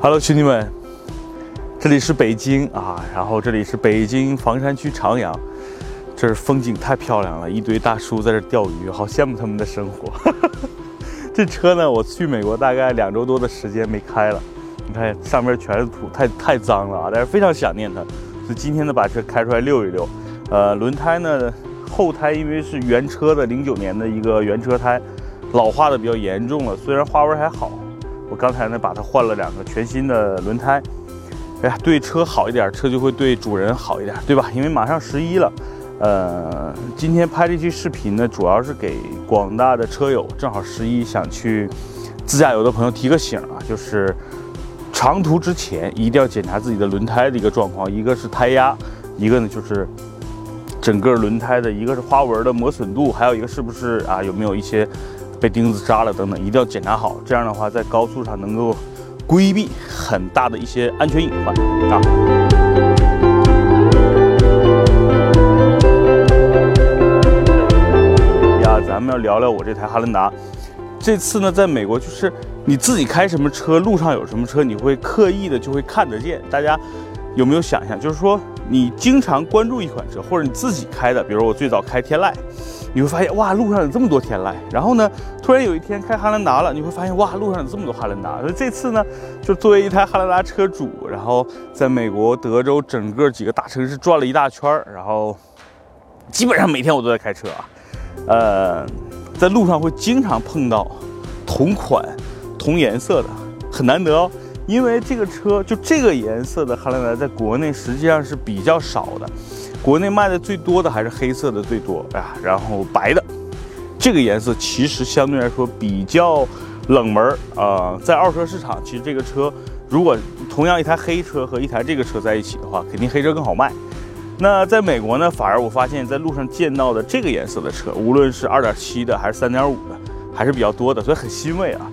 Hello，兄弟们，这里是北京啊，然后这里是北京房山区长阳，这儿风景太漂亮了，一堆大叔在这钓鱼，好羡慕他们的生活。这车呢，我去美国大概两周多的时间没开了，你看上面全是土，太太脏了啊，但是非常想念它，所以今天呢把车开出来溜一溜。呃，轮胎呢，后胎因为是原车的零九年的一个原车胎，老化的比较严重了，虽然花纹还好。我刚才呢，把它换了两个全新的轮胎。哎呀，对车好一点，车就会对主人好一点，对吧？因为马上十一了，呃，今天拍这期视频呢，主要是给广大的车友，正好十一想去自驾游的朋友提个醒啊，就是长途之前一定要检查自己的轮胎的一个状况，一个是胎压，一个呢就是整个轮胎的一个是花纹的磨损度，还有一个是不是啊有没有一些。被钉子扎了等等，一定要检查好。这样的话，在高速上能够规避很大的一些安全隐患啊。呀，咱们要聊聊我这台哈兰达。这次呢，在美国就是你自己开什么车，路上有什么车，你会刻意的就会看得见。大家有没有想象？就是说，你经常关注一款车，或者你自己开的，比如我最早开天籁。你会发现哇，路上有这么多天籁。然后呢，突然有一天开汉兰达了，你会发现哇，路上有这么多汉兰达。所以这次呢，就作为一台汉兰达车主，然后在美国德州整个几个大城市转了一大圈儿，然后基本上每天我都在开车啊。呃，在路上会经常碰到同款、同颜色的，很难得哦。因为这个车就这个颜色的汉兰达，在国内实际上是比较少的。国内卖的最多的还是黑色的最多，哎呀，然后白的，这个颜色其实相对来说比较冷门啊。在二手车市场，其实这个车如果同样一台黑车和一台这个车在一起的话，肯定黑车更好卖。那在美国呢，反而我发现，在路上见到的这个颜色的车，无论是二点七的还是三点五的，还是比较多的，所以很欣慰啊。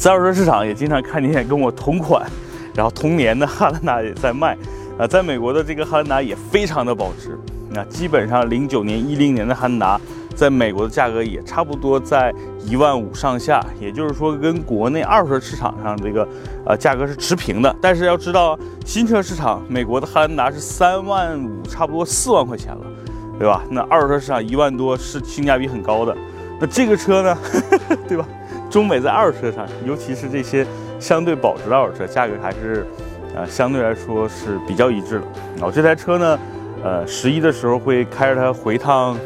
在二手车市场也经常看见跟我同款，然后同年的汉兰达也在卖。啊，在美国的这个汉兰达也非常的保值，那基本上零九年、一零年的汉兰达，在美国的价格也差不多在一万五上下，也就是说跟国内二手车市场上这个呃价格是持平的。但是要知道，新车市场美国的汉兰达是三万五，差不多四万块钱了，对吧？那二手车市场一万多是性价比很高的。那这个车呢，对吧？中美在二手车上，尤其是这些相对保值的二手车，价格还是。啊，相对来说是比较一致的。然后这台车呢，呃，十一的时候会开着它回趟，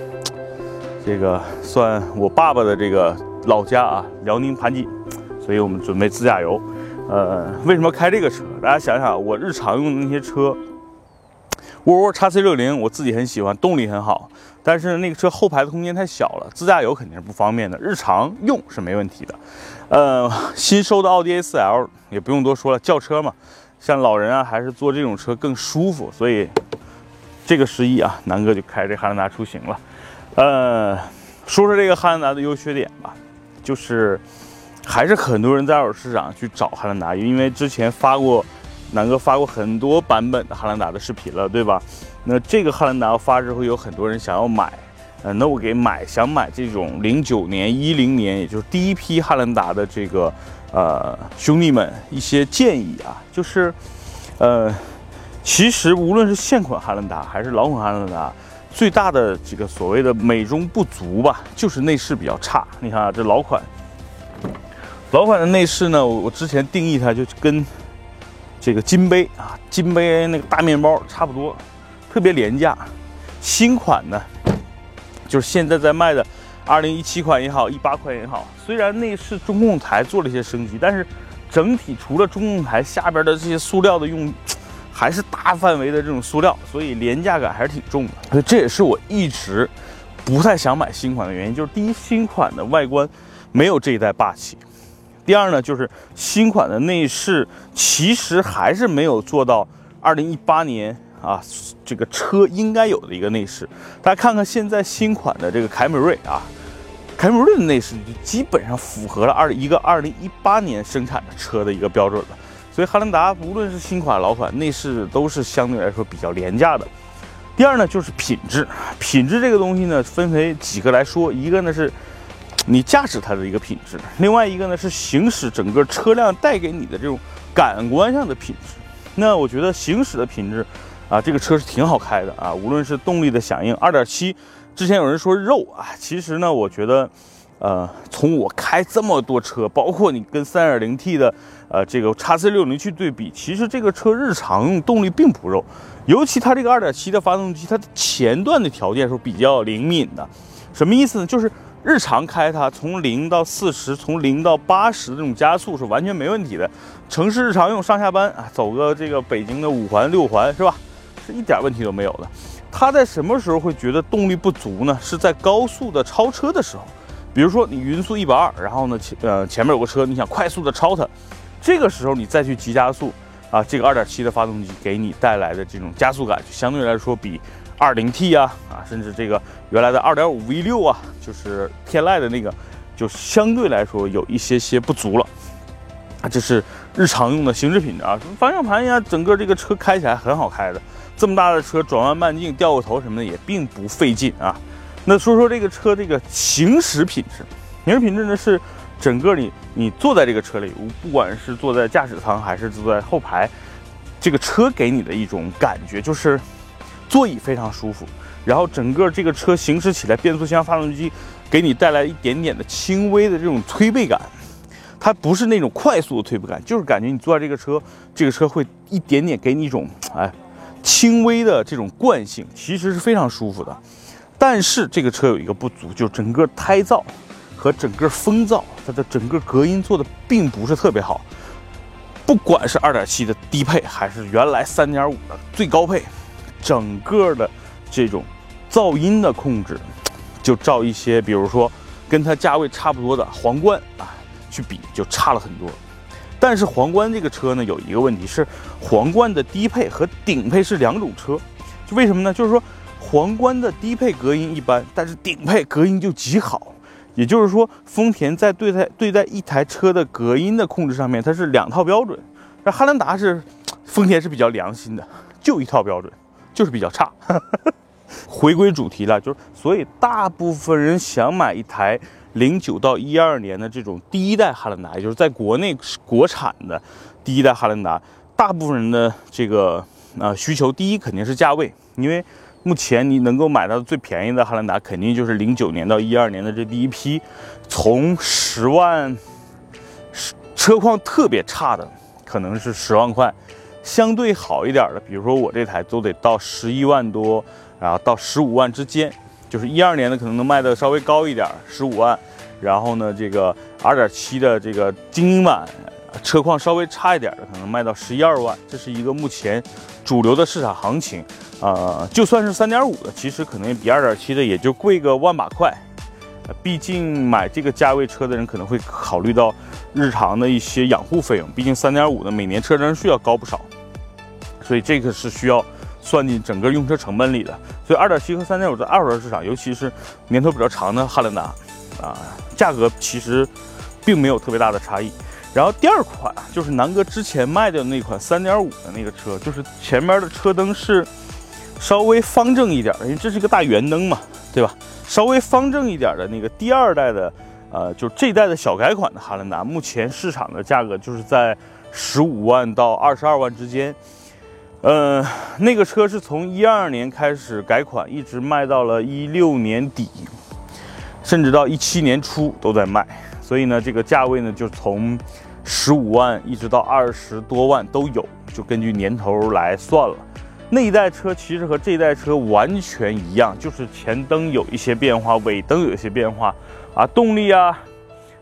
这个算我爸爸的这个老家啊，辽宁盘锦，所以我们准备自驾游。呃，为什么开这个车？大家想想，我日常用的那些车，沃尔沃 x C 六零，我自己很喜欢，动力很好，但是那个车后排的空间太小了，自驾游肯定是不方便的，日常用是没问题的。呃，新收的奥迪 A4L 也不用多说了，轿车嘛。像老人啊，还是坐这种车更舒服，所以这个十一啊，南哥就开这汉兰达出行了。呃，说说这个汉兰达的优缺点吧，就是还是很多人在二手市场去找汉兰达，因为之前发过南哥发过很多版本的汉兰达的视频了，对吧？那这个汉兰达发之后，有很多人想要买，呃，那我给买想买这种零九年、一零年，也就是第一批汉兰达的这个。呃，兄弟们，一些建议啊，就是，呃，其实无论是现款汉兰达还是老款汉兰达，最大的这个所谓的美中不足吧，就是内饰比较差。你看啊，这老款，老款的内饰呢，我我之前定义它就跟这个金杯啊，金杯那个大面包差不多，特别廉价。新款呢，就是现在在卖的。二零一七款也好，一八款也好，虽然内饰中控台做了一些升级，但是整体除了中控台下边的这些塑料的用，还是大范围的这种塑料，所以廉价感还是挺重的。所以这也是我一直不太想买新款的原因，就是第一，新款的外观没有这一代霸气；第二呢，就是新款的内饰其实还是没有做到二零一八年。啊，这个车应该有的一个内饰，大家看看现在新款的这个凯美瑞啊，凯美瑞的内饰就基本上符合了二一个二零一八年生产的车的一个标准了。所以汉兰达无论是新款老款，内饰都是相对来说比较廉价的。第二呢，就是品质，品质这个东西呢，分为几个来说，一个呢是你驾驶它的一个品质，另外一个呢是行驶整个车辆带给你的这种感官上的品质。那我觉得行驶的品质啊，这个车是挺好开的啊，无论是动力的响应，二点七，之前有人说肉啊，其实呢，我觉得。呃，从我开这么多车，包括你跟 3.0T 的呃这个叉 C60 去对比，其实这个车日常用动力并不肉，尤其它这个2.7的发动机，它的前段的条件是比较灵敏的。什么意思呢？就是日常开它，从零到四十，从零到八十这种加速是完全没问题的。城市日常用上下班啊，走个这个北京的五环六环是吧？是一点问题都没有的。它在什么时候会觉得动力不足呢？是在高速的超车的时候。比如说你匀速一百二，然后呢前呃前面有个车，你想快速的超它，这个时候你再去急加速啊，这个二点七的发动机给你带来的这种加速感，就相对来说比二零 T 啊啊，甚至这个原来的二点五 V 六啊，就是天籁的那个，就相对来说有一些些不足了啊。这是日常用的行驶品质啊，什么方向盘呀，整个这个车开起来很好开的，这么大的车转弯半径、掉个头什么的也并不费劲啊。那说说这个车这个行驶品质，行驶品质呢是整个你你坐在这个车里，不管是坐在驾驶舱还是坐在后排，这个车给你的一种感觉就是座椅非常舒服，然后整个这个车行驶起来，变速箱、发动机给你带来一点点的轻微的这种推背感，它不是那种快速的推背感，就是感觉你坐在这个车，这个车会一点点给你一种哎轻微的这种惯性，其实是非常舒服的。但是这个车有一个不足，就整个胎噪和整个风噪，它的整个隔音做的并不是特别好。不管是2.7的低配，还是原来3.5的最高配，整个的这种噪音的控制，就照一些，比如说跟它价位差不多的皇冠啊去比，就差了很多。但是皇冠这个车呢，有一个问题是，皇冠的低配和顶配是两种车，就为什么呢？就是说。皇冠的低配隔音一般，但是顶配隔音就极好。也就是说，丰田在对待对待一台车的隔音的控制上面，它是两套标准。那汉兰达是丰田是比较良心的，就一套标准，就是比较差。回归主题了，就是所以大部分人想买一台零九到一二年的这种第一代汉兰达，也就是在国内国产的第一代汉兰达，大部分人的这个啊需求，第一肯定是价位，因为。目前你能够买到最便宜的汉兰达，肯定就是零九年到一二年的这第一批，从十万，车况特别差的可能是十万块，相对好一点的，比如说我这台都得到十一万多，然后到十五万之间，就是一二年的可能能卖的稍微高一点，十五万，然后呢这个二点七的这个精英版，车况稍微差一点的可能卖到十一二万，这是一个目前主流的市场行情。呃，就算是三点五的，其实可能比二点七的也就贵个万把块。毕竟买这个价位车的人可能会考虑到日常的一些养护费用，毕竟三点五的每年车程数要高不少，所以这个是需要算进整个用车成本里的。所以二点七和三点五在二手车市场，尤其是年头比较长的汉兰达，啊，价格其实并没有特别大的差异。然后第二款就是南哥之前卖的那款三点五的那个车，就是前面的车灯是。稍微方正一点，因为这是个大圆灯嘛，对吧？稍微方正一点的那个第二代的，呃，就这代的小改款的汉兰达，目前市场的价格就是在十五万到二十二万之间。呃，那个车是从一二年开始改款，一直卖到了一六年底，甚至到一七年初都在卖。所以呢，这个价位呢，就从十五万一直到二十多万都有，就根据年头来算了。那一代车其实和这一代车完全一样，就是前灯有一些变化，尾灯有一些变化，啊，动力啊、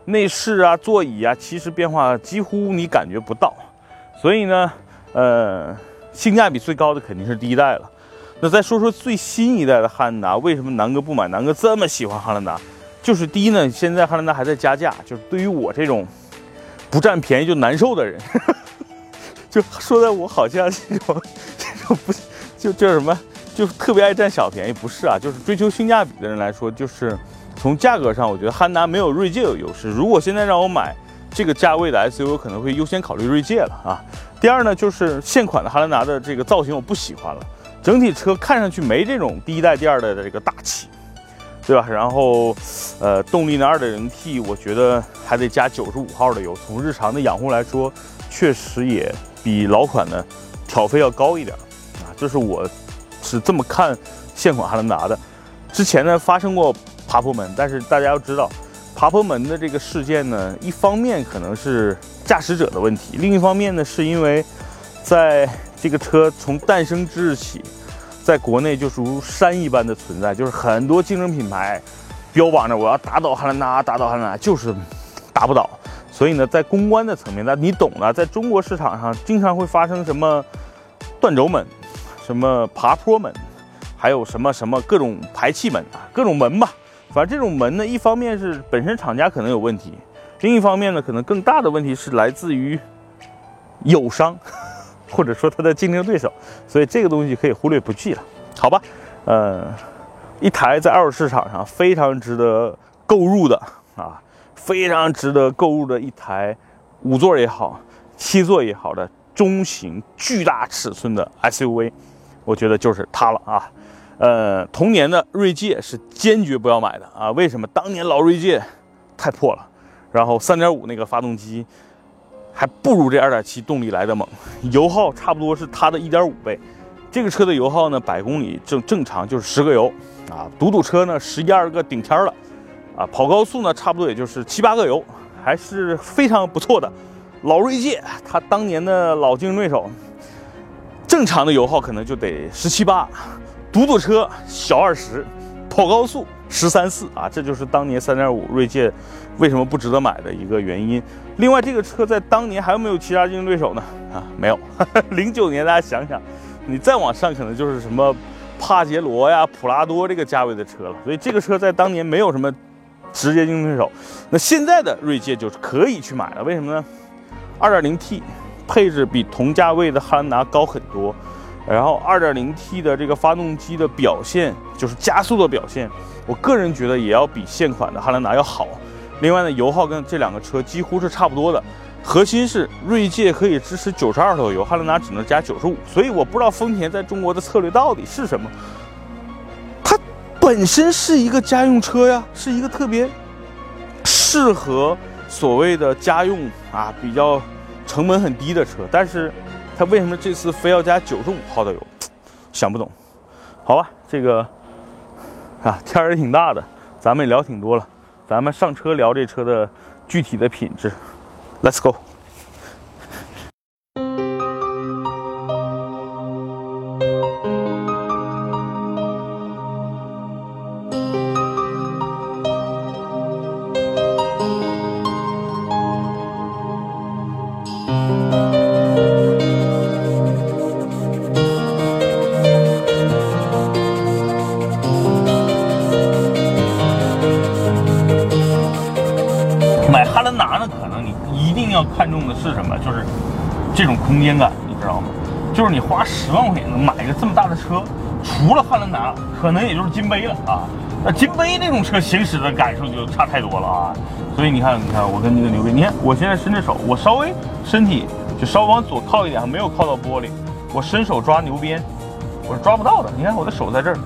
内饰啊、座椅啊，其实变化几乎你感觉不到。所以呢，呃，性价比最高的肯定是第一代了。那再说说最新一代的汉兰达，为什么南哥不买？南哥这么喜欢汉兰达，就是第一呢，现在汉兰达还在加价，就是对于我这种不占便宜就难受的人，就说的我好像这种这种。不，就叫什么，就特别爱占小便宜，不是啊？就是追求性价比的人来说，就是从价格上，我觉得汉兰达没有锐界有优势。如果现在让我买这个价位的 SUV，可能会优先考虑锐界了啊。第二呢，就是现款的汉兰达的这个造型我不喜欢了，整体车看上去没这种第一代、第二代的这个大气，对吧？然后，呃，动力呢，2.0T，我觉得还得加95号的油。从日常的养护来说，确实也比老款的挑费要高一点啊。这是我是这么看现款汉兰达的。之前呢发生过爬坡门，但是大家要知道，爬坡门的这个事件呢，一方面可能是驾驶者的问题，另一方面呢，是因为在这个车从诞生之日起。在国内就是如山一般的存在，就是很多竞争品牌标榜着我要打倒汉兰达，打倒汉兰达，就是打不倒。所以呢，在公关的层面，那你懂的，在中国市场上经常会发生什么断轴门、什么爬坡门，还有什么什么各种排气门，各种门吧。反正这种门呢，一方面是本身厂家可能有问题，另一方面呢，可能更大的问题是来自于友商。或者说它的竞争对手，所以这个东西可以忽略不计了，好吧？呃，一台在二手市场上非常值得购入的啊，非常值得购入的一台五座也好，七座也好的中型巨大尺寸的 SUV，我觉得就是它了啊。呃，同年的锐界是坚决不要买的啊，为什么？当年老锐界太破了，然后三点五那个发动机。还不如这2.7动力来的猛，油耗差不多是它的一点五倍。这个车的油耗呢，百公里正正常就是十个油啊，堵堵车呢十一二个顶天了啊，跑高速呢差不多也就是七八个油，还是非常不错的。老锐界，它当年的老竞争对手，正常的油耗可能就得十七八，堵堵车小二十，跑高速。十三四啊，这就是当年三点五锐界为什么不值得买的一个原因。另外，这个车在当年还有没有其他竞争对手呢？啊，没有。零九年，大家想想，你再往上可能就是什么帕杰罗呀、普拉多这个价位的车了。所以这个车在当年没有什么直接竞争对手。那现在的锐界就是可以去买了，为什么呢？二点零 T 配置比同价位的汉兰达高很多，然后二点零 T 的这个发动机的表现，就是加速的表现。我个人觉得也要比现款的汉兰达要好。另外呢，油耗跟这两个车几乎是差不多的。核心是锐界可以支持九十二头油，汉兰达只能加九十五。所以我不知道丰田在中国的策略到底是什么。它本身是一个家用车呀，是一个特别适合所谓的家用啊，比较成本很低的车。但是他为什么这次非要加九十五号的油？想不懂。好吧，这个。啊，天儿也挺大的，咱们也聊挺多了，咱们上车聊这车的具体的品质，Let's go。汉兰达呢？可能你一定要看重的是什么？就是这种空间感，你知道吗？就是你花十万块钱能买一个这么大的车，除了汉兰达，可能也就是金杯了啊。那金杯那种车行驶的感受就差太多了啊。所以你看，你看我跟那个牛逼，你看我现在伸着手，我稍微身体就稍微往左靠一点，没有靠到玻璃，我伸手抓牛鞭，我是抓不到的。你看我的手在这儿，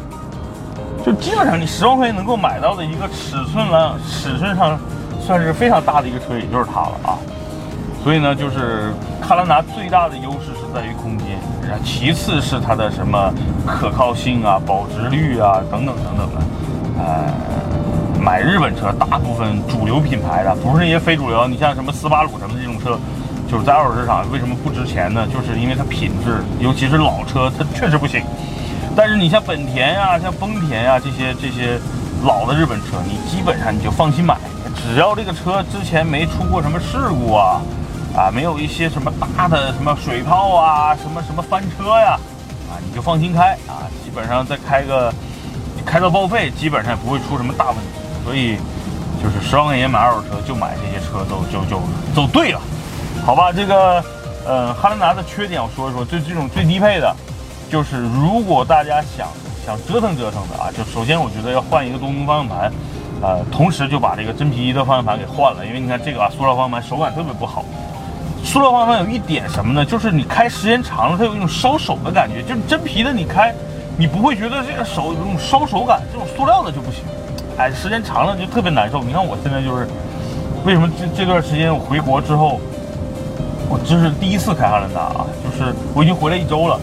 就基本上你十万块钱能够买到的一个尺寸了，尺寸上算是非常大的一个车，也就是它了啊。所以呢，就是汉兰达最大的优势是在于空间，其次是它的什么可靠性啊、保值率啊等等等等的。呃，买日本车，大部分主流品牌的，不是那些非主流。你像什么斯巴鲁什么这种车，就是在二手市场为什么不值钱呢？就是因为它品质，尤其是老车，它确实不行。但是你像本田呀、像丰田呀这些这些老的日本车，你基本上你就放心买，只要这个车之前没出过什么事故啊。啊，没有一些什么大的什么水泡啊，什么什么翻车呀，啊，你就放心开啊，基本上再开个，开到报废，基本上也不会出什么大问题。所以，就是十万块钱买二手车，就买这些车都就就走对了，好吧？这个，呃，汉兰达的缺点我说一说，就这种最低配的，就是如果大家想想折腾折腾的啊，就首先我觉得要换一个多功能方向盘，呃，同时就把这个真皮的方向盘给换了，因为你看这个啊，塑料方向盘手感特别不好。塑料方向盘有一点什么呢？就是你开时间长了，它有一种烧手的感觉。就是真皮的，你开，你不会觉得这个手有这种烧手感。这种塑料的就不行。哎，时间长了就特别难受。你看我现在就是，为什么这这段时间我回国之后，我这是第一次开汉兰达啊，就是我已经回来一周了，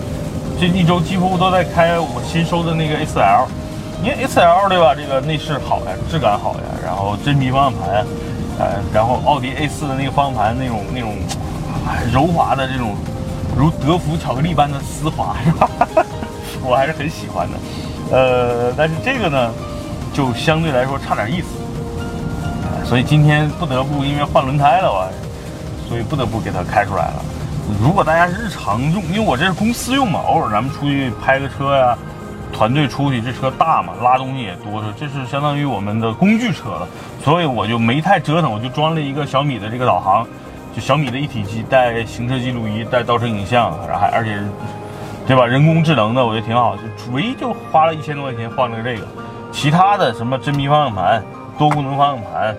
这一周几乎都在开我新收的那个 A4L，因为 A4L 对吧，这个内饰好呀，质感好呀，然后真皮方向盘，呃，然后奥迪 A4 的那个方向盘那种那种柔滑的这种。如德芙巧克力般的丝滑 是吧？我还是很喜欢的。呃，但是这个呢，就相对来说差点意思。所以今天不得不因为换轮胎了吧，所以不得不给它开出来了。如果大家日常用，因为我这是公司用嘛，偶尔咱们出去拍个车呀，团队出去，这车大嘛，拉东西也多，这是相当于我们的工具车了。所以我就没太折腾，我就装了一个小米的这个导航。就小米的一体机，带行车记录仪，带倒车影像，然后还而且，对吧？人工智能的，我觉得挺好。就唯一就花了一千多块钱换了这个，其他的什么真皮方向盘、多功能方向盘，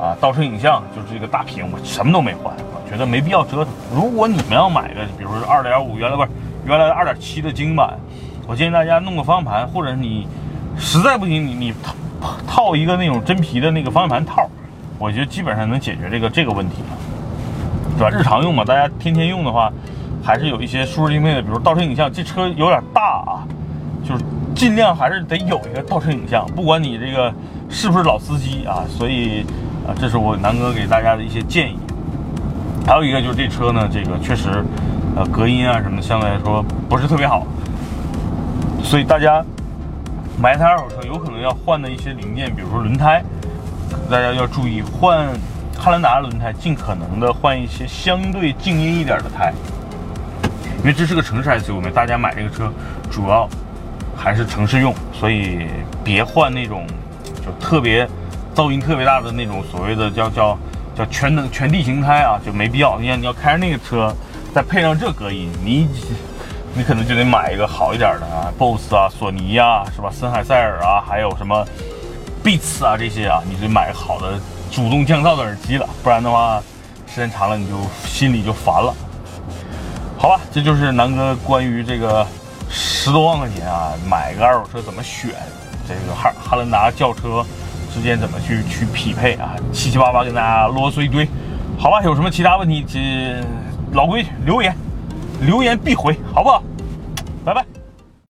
啊，倒车影像，就是这个大屏，我什么都没换，我觉得没必要折腾。如果你们要买个，比如说二点五，原来不是原来的二点七的精版，我建议大家弄个方向盘，或者你实在不行，你你套套一个那种真皮的那个方向盘套，我觉得基本上能解决这个这个问题了。对吧？日常用嘛，大家天天用的话，还是有一些舒适定配的，比如倒车影像。这车有点大啊，就是尽量还是得有一个倒车影像，不管你这个是不是老司机啊。所以啊，这是我南哥给大家的一些建议。还有一个就是这车呢，这个确实，呃，隔音啊什么的相对来说不是特别好。所以大家买一台二手车，有可能要换的一些零件，比如说轮胎，大家要注意换。汉兰达轮胎尽可能的换一些相对静音一点的胎，因为这是个城市 SUV，大家买这个车主要还是城市用，所以别换那种就特别噪音特别大的那种所谓的叫叫叫全能全地形胎啊，就没必要。你看你要开着那个车，再配上这隔音，你你可能就得买一个好一点的啊，BOSS 啊，索尼呀，是吧？森海塞尔啊，还有什么 Beats 啊这些啊，你得买好的。主动降噪的耳机了，不然的话，时间长了你就心里就烦了。好吧，这就是南哥关于这个十多万块钱啊，买个二手车怎么选，这个汉汉兰达轿车之间怎么去去匹配啊，七七八八跟大家啰嗦一堆。好吧，有什么其他问题，这老规矩留言，留言必回，好不好？拜拜。